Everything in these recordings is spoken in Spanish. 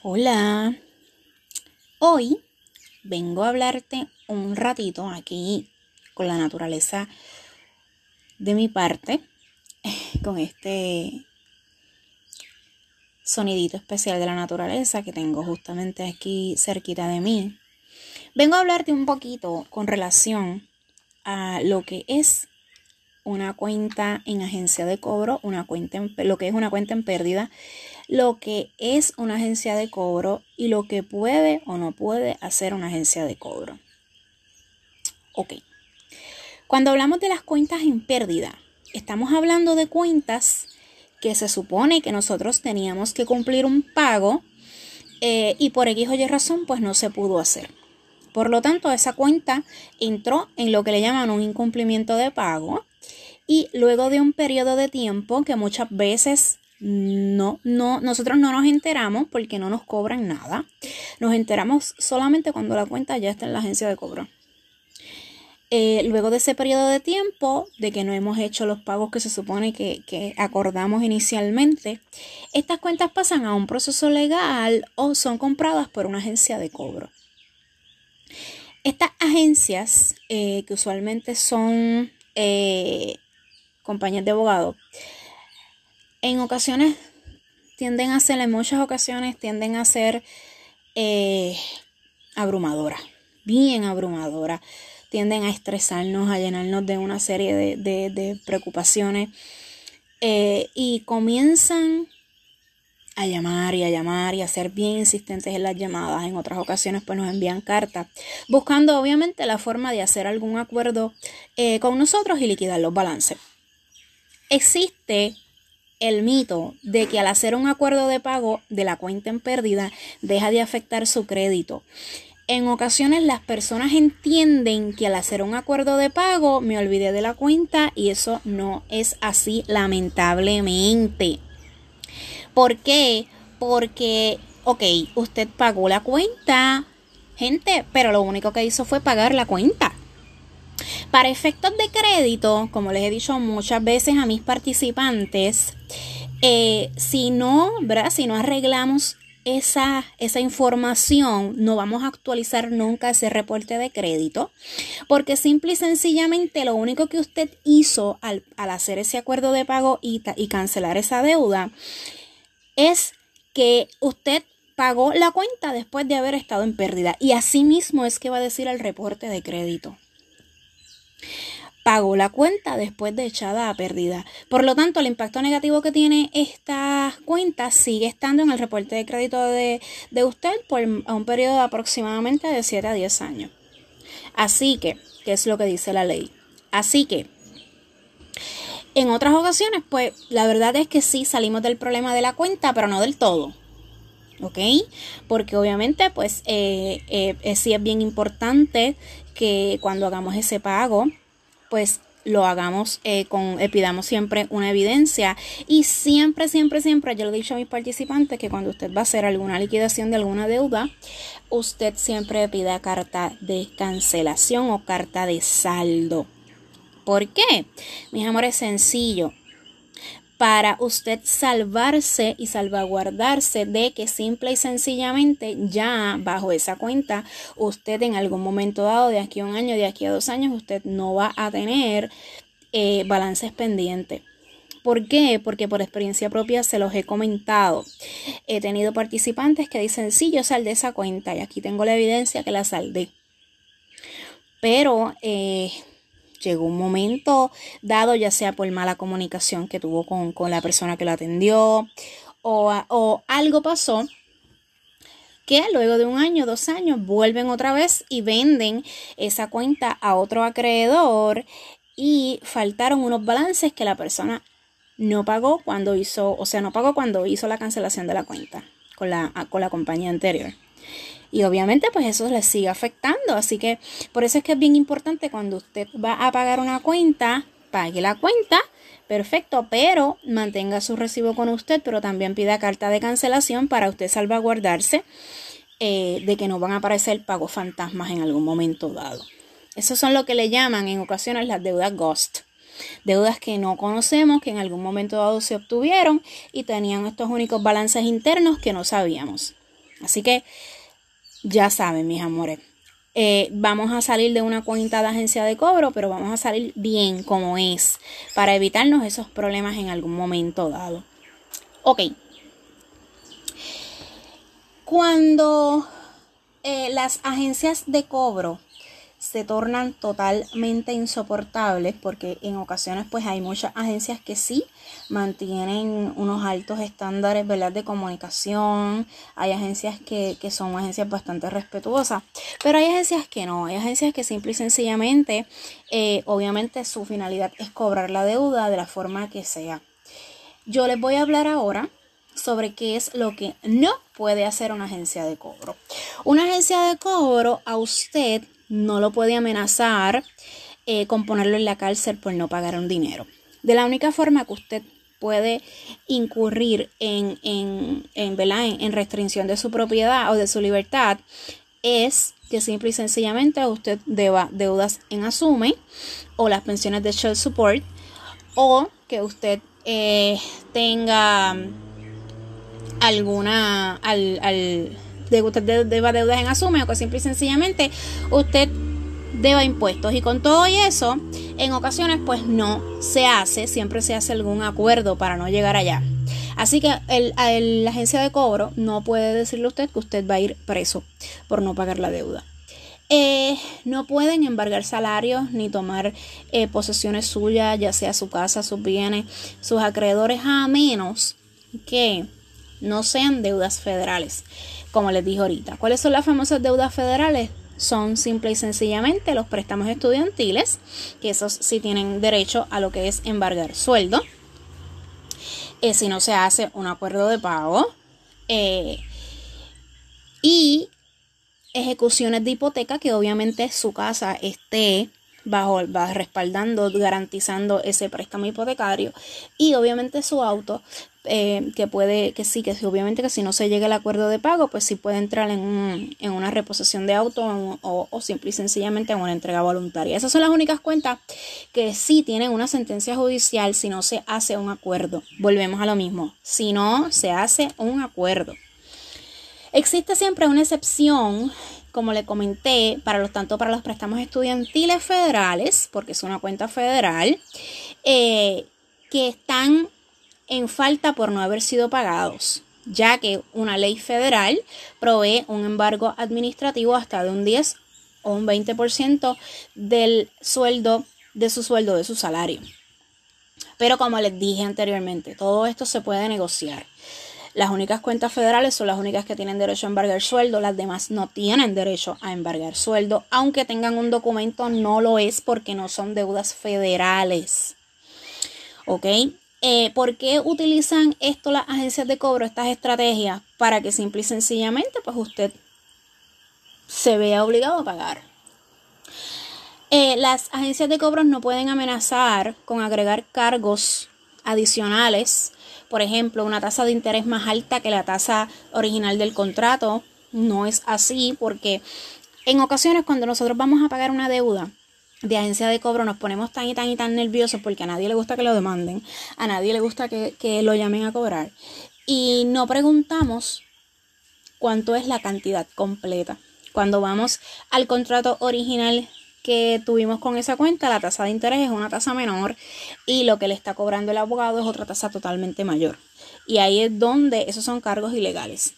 Hola, hoy vengo a hablarte un ratito aquí con la naturaleza de mi parte, con este sonidito especial de la naturaleza que tengo justamente aquí cerquita de mí. Vengo a hablarte un poquito con relación a lo que es una cuenta en agencia de cobro, una cuenta lo que es una cuenta en pérdida, lo que es una agencia de cobro y lo que puede o no puede hacer una agencia de cobro. Ok. Cuando hablamos de las cuentas en pérdida, estamos hablando de cuentas que se supone que nosotros teníamos que cumplir un pago eh, y por X o Y razón pues no se pudo hacer. Por lo tanto, esa cuenta entró en lo que le llaman un incumplimiento de pago y luego de un periodo de tiempo que muchas veces no, no, nosotros no nos enteramos porque no nos cobran nada. Nos enteramos solamente cuando la cuenta ya está en la agencia de cobro. Eh, luego de ese periodo de tiempo, de que no hemos hecho los pagos que se supone que, acordamos inicialmente, estas cuentas pasan a un proceso legal o son compradas por una agencia de cobro. Estas agencias, eh, que usualmente son eh, compañías de abogados, en ocasiones tienden a ser, en muchas ocasiones tienden a ser eh, abrumadoras, bien abrumadoras. Tienden a estresarnos, a llenarnos de una serie de, preocupaciones eh, y comienzan a llamar y a llamar y a ser bien insistentes en las llamadas. En otras ocasiones pues nos envían cartas buscando obviamente la forma de hacer algún acuerdo eh, con nosotros y liquidar los balances. Existe el mito de que al hacer un acuerdo de pago de la cuenta en pérdida deja de afectar su crédito. En ocasiones las personas entienden que al hacer un acuerdo de pago me olvidé de la cuenta y eso no es así lamentablemente. ¿Por qué? Porque, ok, usted pagó la cuenta, gente, pero lo único que hizo fue pagar la cuenta. Para efectos de crédito, como les he dicho muchas veces a mis participantes, eh, si no, ¿verdad? Si no arreglamos esa, esa, información, no vamos a actualizar nunca ese reporte de crédito, porque simple y sencillamente lo único que usted hizo al, hacer ese acuerdo de pago y, y cancelar esa deuda es que usted pagó la cuenta después de haber estado en pérdida. Y así mismo es que va a decir el reporte de crédito pagó la cuenta después de echada a pérdida. Por lo tanto, el impacto negativo que tiene esta cuenta sigue estando en el reporte de crédito de, usted por un periodo de aproximadamente de 7 a 10 años. Así que, ¿qué es lo que dice la ley? Así que, en otras ocasiones, pues la verdad es que sí salimos del problema de la cuenta, pero no del todo. ¿Ok? Porque obviamente pues eh, eh, sí es bien importante que cuando hagamos ese pago pues lo hagamos eh, con, eh, pidamos siempre una evidencia y siempre, siempre, siempre, yo le he dicho a mis participantes que cuando usted va a hacer alguna liquidación de alguna deuda, usted siempre pida carta de cancelación o carta de saldo. ¿Por qué? Mis amores, sencillo para usted salvarse y salvaguardarse de que simple y sencillamente ya bajo esa cuenta usted en algún momento dado, de aquí a un año, de aquí a dos años, usted no va a tener eh, balances pendientes. ¿Por qué? Porque por experiencia propia se los he comentado. He tenido participantes que dicen, sí, yo saldé esa cuenta y aquí tengo la evidencia que la saldé. Pero eh, llegó un momento dado, ya sea por mala comunicación que tuvo con, la persona que lo atendió o, o algo pasó que luego de un año, dos años, vuelven otra vez y venden esa cuenta a otro acreedor y faltaron unos balances que la persona no pagó cuando hizo, o sea, no pagó cuando hizo la cancelación de la cuenta con la, con la compañía anterior. Y obviamente pues eso le sigue afectando. Así que por eso es que es bien importante cuando usted va a pagar una cuenta, pague la cuenta, perfecto, pero mantenga su recibo con usted, pero también pida carta de cancelación para usted salvaguardarse eh, de que no van a aparecer pagos fantasmas en algún momento dado. Eso son lo que le llaman en ocasiones las deudas ghost. Deudas que no conocemos, que en algún momento dado se obtuvieron y tenían estos únicos balances internos que no sabíamos. Así que ya saben, mis amores. Eh, vamos a salir de una cuenta de agencia de cobro, pero vamos a salir bien como es, para evitarnos esos problemas en algún momento dado. Ok. Cuando eh, las agencias de cobro se tornan totalmente insoportables porque en ocasiones pues hay muchas agencias que sí mantienen unos altos estándares ¿verdad? de comunicación hay agencias que, que son agencias bastante respetuosas pero hay agencias que no hay agencias que simple y sencillamente eh, obviamente su finalidad es cobrar la deuda de la forma que sea yo les voy a hablar ahora sobre qué es lo que no puede hacer una agencia de cobro. Una agencia de cobro a usted no lo puede amenazar eh, con ponerlo en la cárcel por no pagar un dinero. De la única forma que usted puede incurrir en, en, en, en, restricción de su propiedad o de su libertad es que simple y sencillamente usted deba deudas en asume o las pensiones de child support o que usted eh, tenga alguna al, al de usted deba deudas en asume o que simple y sencillamente usted deba impuestos. Y con todo y eso en ocasiones pues no se hace siempre se hace algún acuerdo para no llegar allá. Así que el, la agencia de cobro no puede decirle a usted que usted va a ir preso por no pagar la deuda. Eh, no pueden embargar salarios ni tomar eh, posesiones suyas, ya sea su casa, sus bienes, sus acreedores, a menos que no sean deudas federales como les dije ahorita. ¿Cuáles son las famosas deudas federales? Son simple y sencillamente los préstamos estudiantiles, que esos sí tienen derecho a lo que es embargar sueldo. Eh, si no se hace un acuerdo de pago. Eh, y ejecuciones de hipoteca que obviamente su casa esté va respaldando, garantizando ese préstamo hipotecario y obviamente su auto eh, que puede, que sí, que obviamente que si no se llega al acuerdo de pago, pues sí puede entrar en, en una reposición de auto o, o, simple y sencillamente en una entrega voluntaria. Esas son las únicas cuentas que sí tienen una sentencia judicial si no se hace un acuerdo. Volvemos a lo mismo, si no se hace un acuerdo. Existe siempre una excepción como le comenté, para los, tanto para los préstamos estudiantiles federales, porque es una cuenta federal, eh, que están en falta por no haber sido pagados, ya que una ley federal provee un embargo administrativo hasta de un 10 o un 20% del sueldo, de su sueldo, de su salario. Pero como les dije anteriormente, todo esto se puede negociar. Las únicas cuentas federales son las únicas que tienen derecho a embargar sueldo, las demás no tienen derecho a embargar sueldo, aunque tengan un documento no lo es porque no son deudas federales. ¿Ok? Eh, ¿Por qué utilizan esto las agencias de cobro, estas estrategias? Para que simple y sencillamente pues usted se vea obligado a pagar. Eh, las agencias de cobros no pueden amenazar con agregar cargos adicionales por ejemplo, una tasa de interés más alta que la tasa original del contrato. No es así porque en ocasiones cuando nosotros vamos a pagar una deuda de agencia de cobro nos ponemos tan y tan y tan nerviosos porque a nadie le gusta que lo demanden, a nadie le gusta que, que lo llamen a cobrar y no preguntamos cuánto es la cantidad completa. Cuando vamos al contrato original que tuvimos con esa cuenta, la tasa de interés es una tasa menor y lo que le está cobrando el abogado es otra tasa totalmente mayor. Y ahí es donde esos son cargos ilegales.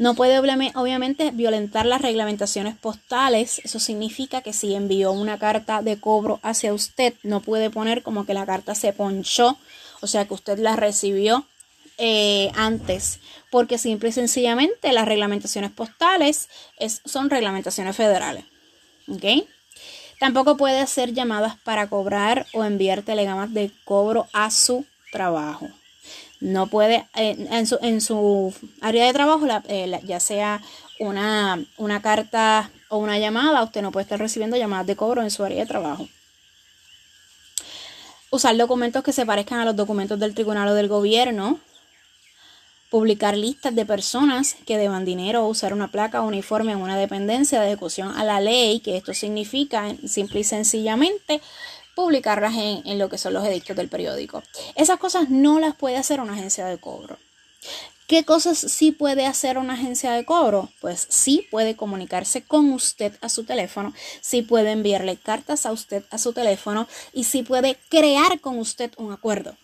No puede obviamente violentar las reglamentaciones postales. Eso significa que si envió una carta de cobro hacia usted, no puede poner como que la carta se ponchó, o sea que usted la recibió eh, antes, porque simple y sencillamente las reglamentaciones postales son reglamentaciones federales. ¿Ok? Tampoco puede hacer llamadas para cobrar o enviar telegramas de cobro a su trabajo. No puede, eh, en, su, área de trabajo, eh, ya sea una, una carta o una llamada, usted no puede estar recibiendo llamadas de cobro en su área de trabajo. Usar documentos que se parezcan a los documentos del tribunal o del gobierno publicar listas de personas que deban dinero o usar una placa o uniforme en una dependencia de ejecución a la ley, que esto significa simple y sencillamente publicarlas en, en lo que son los edictos del periódico. Esas cosas no las puede hacer una agencia de cobro. ¿Qué cosas sí puede hacer una agencia de cobro? Pues sí puede comunicarse con usted a su teléfono, sí puede enviarle cartas a usted a su teléfono y sí puede crear con usted un acuerdo.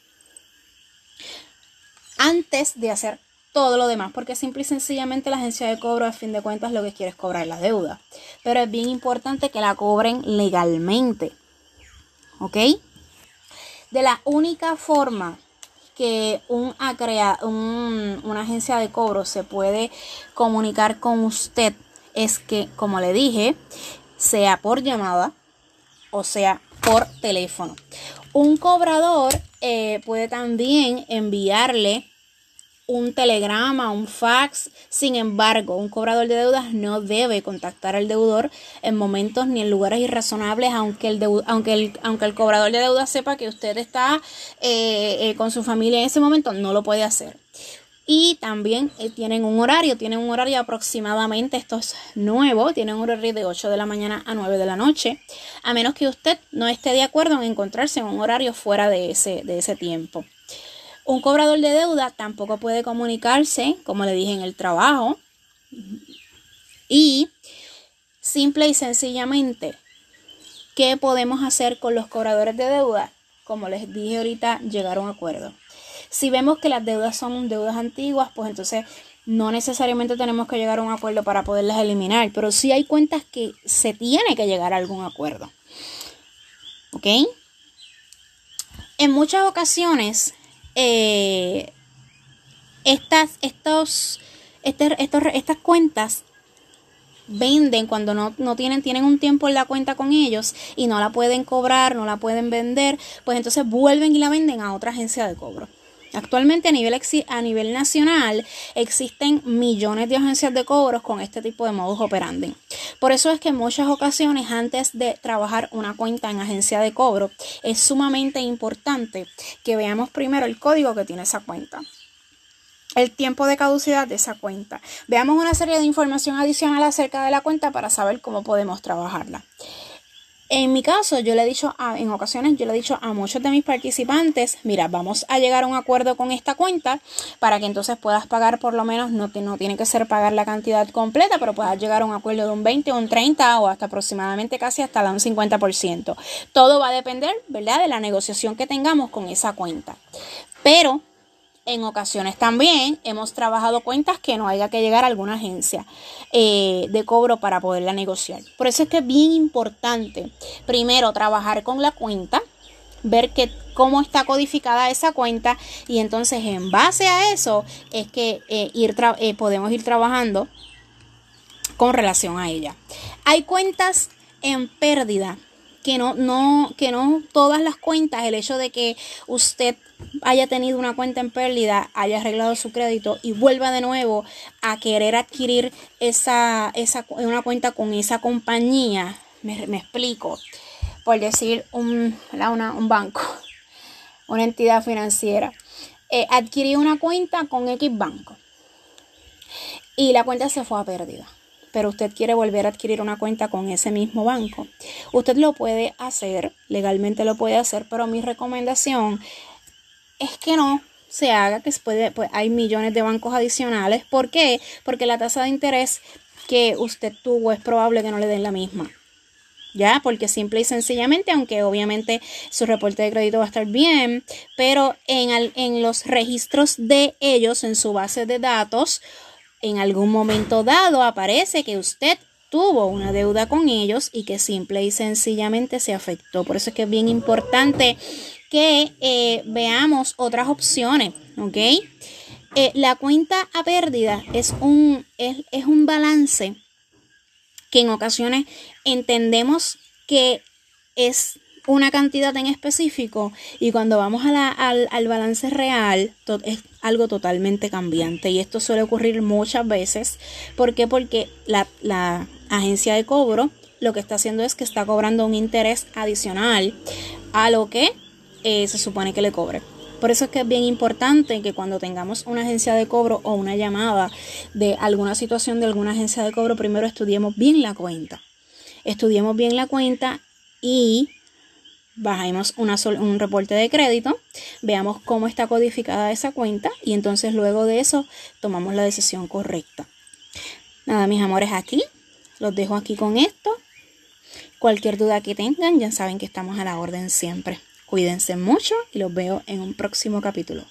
Antes de hacer todo lo demás, porque simple y sencillamente la agencia de cobro a fin de cuentas lo que quiere es cobrar la deuda. Pero es bien importante que la cobren legalmente. ¿Ok? De la única forma que un, un, una agencia de cobro se puede comunicar con usted es que, como le dije, sea por llamada o sea por teléfono. Un cobrador eh, puede también enviarle un telegrama, un fax. Sin embargo, un cobrador de deudas no debe contactar al deudor en momentos ni en lugares irrazonables, aunque el, aunque el, aunque el cobrador de deudas sepa que usted está eh, eh, con su familia en ese momento, no lo puede hacer. Y también eh, tienen un horario, tienen un horario aproximadamente, esto es nuevo, tienen un horario de 8 de la mañana a 9 de la noche, a menos que usted no esté de acuerdo en encontrarse en un horario fuera de ese, de ese tiempo. Un cobrador de deuda tampoco puede comunicarse, como le dije, en el trabajo. Y simple y sencillamente, ¿qué podemos hacer con los cobradores de deuda? Como les dije ahorita, llegar a un acuerdo. Si vemos que las deudas son deudas antiguas, pues entonces no necesariamente tenemos que llegar a un acuerdo para poderlas eliminar, pero sí hay cuentas que se tiene que llegar a algún acuerdo. ¿Ok? En muchas ocasiones eh, estas, estos, este, estos, estas cuentas venden cuando no, no, tienen, tienen un tiempo en la cuenta con ellos y no la pueden cobrar, no la pueden vender, pues entonces vuelven y la venden a otra agencia de cobro. Actualmente a nivel, a nivel nacional existen millones de agencias de cobros con este tipo de modus operandi. Por eso es que en muchas ocasiones antes de trabajar una cuenta en agencia de cobro es sumamente importante que veamos primero el código que tiene esa cuenta el tiempo de caducidad de esa cuenta. Veamos una serie de información adicional acerca de la cuenta para saber cómo podemos trabajarla. En mi caso, yo le he dicho, a, en ocasiones, yo le he dicho a muchos de mis participantes, mira, vamos a llegar a un acuerdo con esta cuenta para que entonces puedas pagar por lo menos, no, tiene que ser pagar la cantidad completa, pero puedas llegar a un acuerdo de un 20, un 30 o hasta aproximadamente casi hasta un 50%. Todo va a depender, ¿verdad?, de la negociación que tengamos con esa cuenta. Pero en ocasiones también hemos trabajado cuentas que no haya que llegar a alguna agencia eh, de cobro para poderla negociar. Por eso es que es bien importante, primero, trabajar con la cuenta, ver que, cómo está codificada esa cuenta y entonces en base a eso es que eh, ir eh, podemos ir trabajando con relación a ella. Hay cuentas en pérdida que no, no, que no todas las cuentas, el hecho de que usted haya tenido una cuenta en pérdida, haya arreglado su crédito y vuelva de nuevo a querer adquirir esa, esa una cuenta con esa compañía, me, explico, por decir un, un banco, una entidad financiera, eh, adquirí una cuenta con X banco y la cuenta se fue a pérdida pero usted quiere volver a adquirir una cuenta con ese mismo banco. Usted lo puede hacer, legalmente lo puede hacer, pero mi recomendación es que no se haga, que puede, pues hay millones de bancos adicionales. ¿Por qué? Porque la tasa de interés que usted tuvo es probable que no le den la misma. ¿ya? Porque simple y sencillamente, aunque obviamente su reporte de crédito va a estar bien, pero en, en, los registros de ellos, en su base de datos, en algún momento dado aparece que usted tuvo una deuda con ellos y que simple y sencillamente se afectó. Por eso es que es bien importante que eh, veamos otras opciones, ¿ok? Eh, la cuenta a pérdida es un, es, es un balance que en ocasiones entendemos que es una cantidad en específico y cuando vamos al, balance real es algo totalmente cambiante y esto suele ocurrir muchas veces. ¿Por qué? Porque la, agencia de cobro lo que está haciendo es que está cobrando un interés adicional a lo que eh, se supone que le cobre. Por eso es que es bien importante que cuando tengamos una agencia de cobro o una llamada de alguna situación de alguna agencia de cobro, primero estudiemos bien la cuenta. Estudiemos bien la cuenta y bajamos una un reporte de crédito, veamos cómo está codificada esa cuenta y entonces luego de eso tomamos la decisión correcta. Nada, mis amores, aquí los dejo aquí con esto. Cualquier duda que tengan, ya saben que estamos a la orden siempre. Cuídense mucho y los veo en un próximo capítulo.